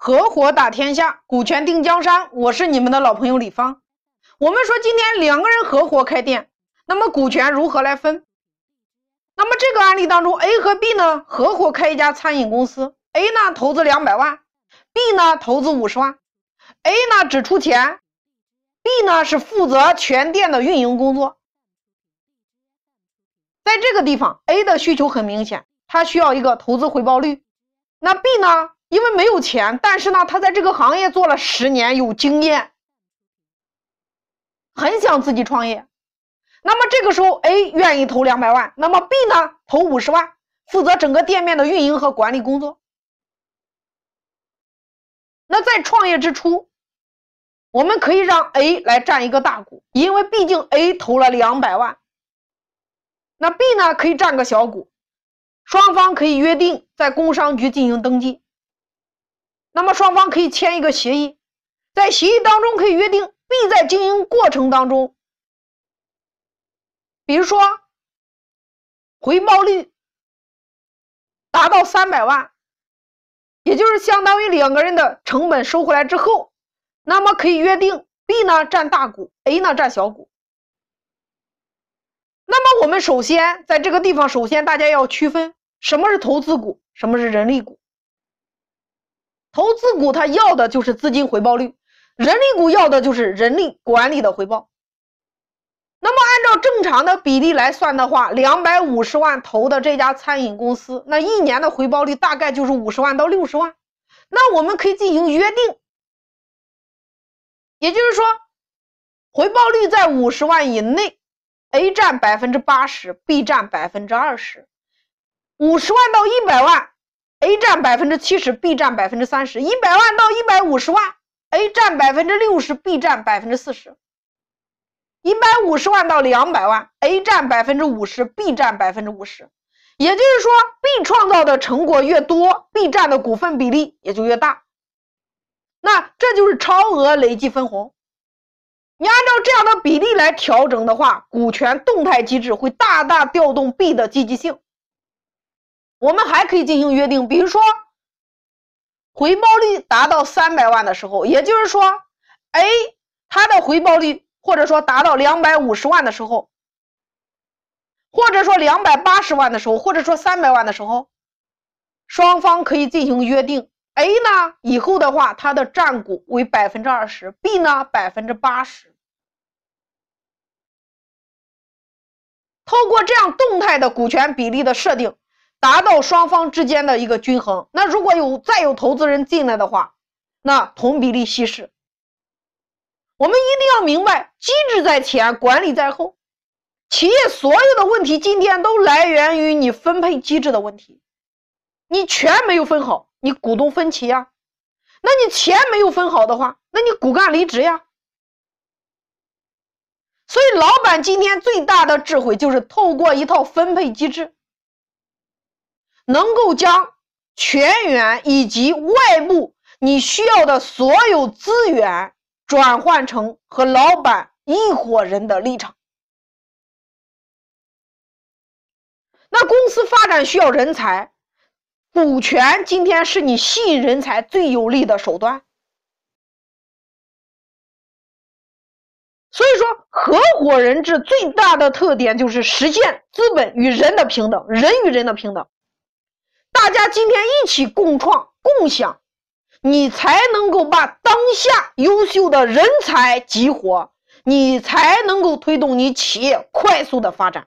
合伙打天下，股权定江山。我是你们的老朋友李芳。我们说今天两个人合伙开店，那么股权如何来分？那么这个案例当中，A 和 B 呢合伙开一家餐饮公司，A 呢投资两百万，B 呢投资五十万。A 呢只出钱，B 呢是负责全店的运营工作。在这个地方，A 的需求很明显，他需要一个投资回报率。那 B 呢？因为没有钱，但是呢，他在这个行业做了十年，有经验，很想自己创业。那么这个时候，A 愿意投两百万，那么 B 呢，投五十万，负责整个店面的运营和管理工作。那在创业之初，我们可以让 A 来占一个大股，因为毕竟 A 投了两百万。那 B 呢，可以占个小股，双方可以约定在工商局进行登记。那么双方可以签一个协议，在协议当中可以约定，B 在经营过程当中，比如说回报率达到三百万，也就是相当于两个人的成本收回来之后，那么可以约定 B 呢占大股，A 呢占小股。那么我们首先在这个地方，首先大家要区分什么是投资股，什么是人力股。投资股它要的就是资金回报率，人力股要的就是人力管理的回报。那么按照正常的比例来算的话，两百五十万投的这家餐饮公司，那一年的回报率大概就是五十万到六十万。那我们可以进行约定，也就是说，回报率在五十万以内，A 占百分之八十，B 占百分之二十，五十万到一百万。A 占百分之七十，B 占百分之三十。一百万到一百五十万，A 占百分之六十，B 占百分之四十。一百五十万到两百万，A 占百分之五十，B 占百分之五十。也就是说，B 创造的成果越多，B 占的股份比例也就越大。那这就是超额累计分红。你按照这样的比例来调整的话，股权动态机制会大大调动 B 的积极性。我们还可以进行约定，比如说回报率达到三百万的时候，也就是说，A 它的回报率或者说达到两百五十万的时候，或者说两百八十万的时候，或者说三百万的时候，双方可以进行约定。A 呢，以后的话，它的占股为百分之二十，B 呢百分之八十。透过这样动态的股权比例的设定。达到双方之间的一个均衡。那如果有再有投资人进来的话，那同比例稀释。我们一定要明白，机制在前，管理在后。企业所有的问题今天都来源于你分配机制的问题。你权没有分好，你股东分歧呀；那你钱没有分好的话，那你骨干离职呀。所以，老板今天最大的智慧就是透过一套分配机制。能够将全员以及外部你需要的所有资源转换成和老板一伙人的立场。那公司发展需要人才，股权今天是你吸引人才最有力的手段。所以说，合伙人制最大的特点就是实现资本与人的平等，人与人的平等。大家今天一起共创共享，你才能够把当下优秀的人才激活，你才能够推动你企业快速的发展。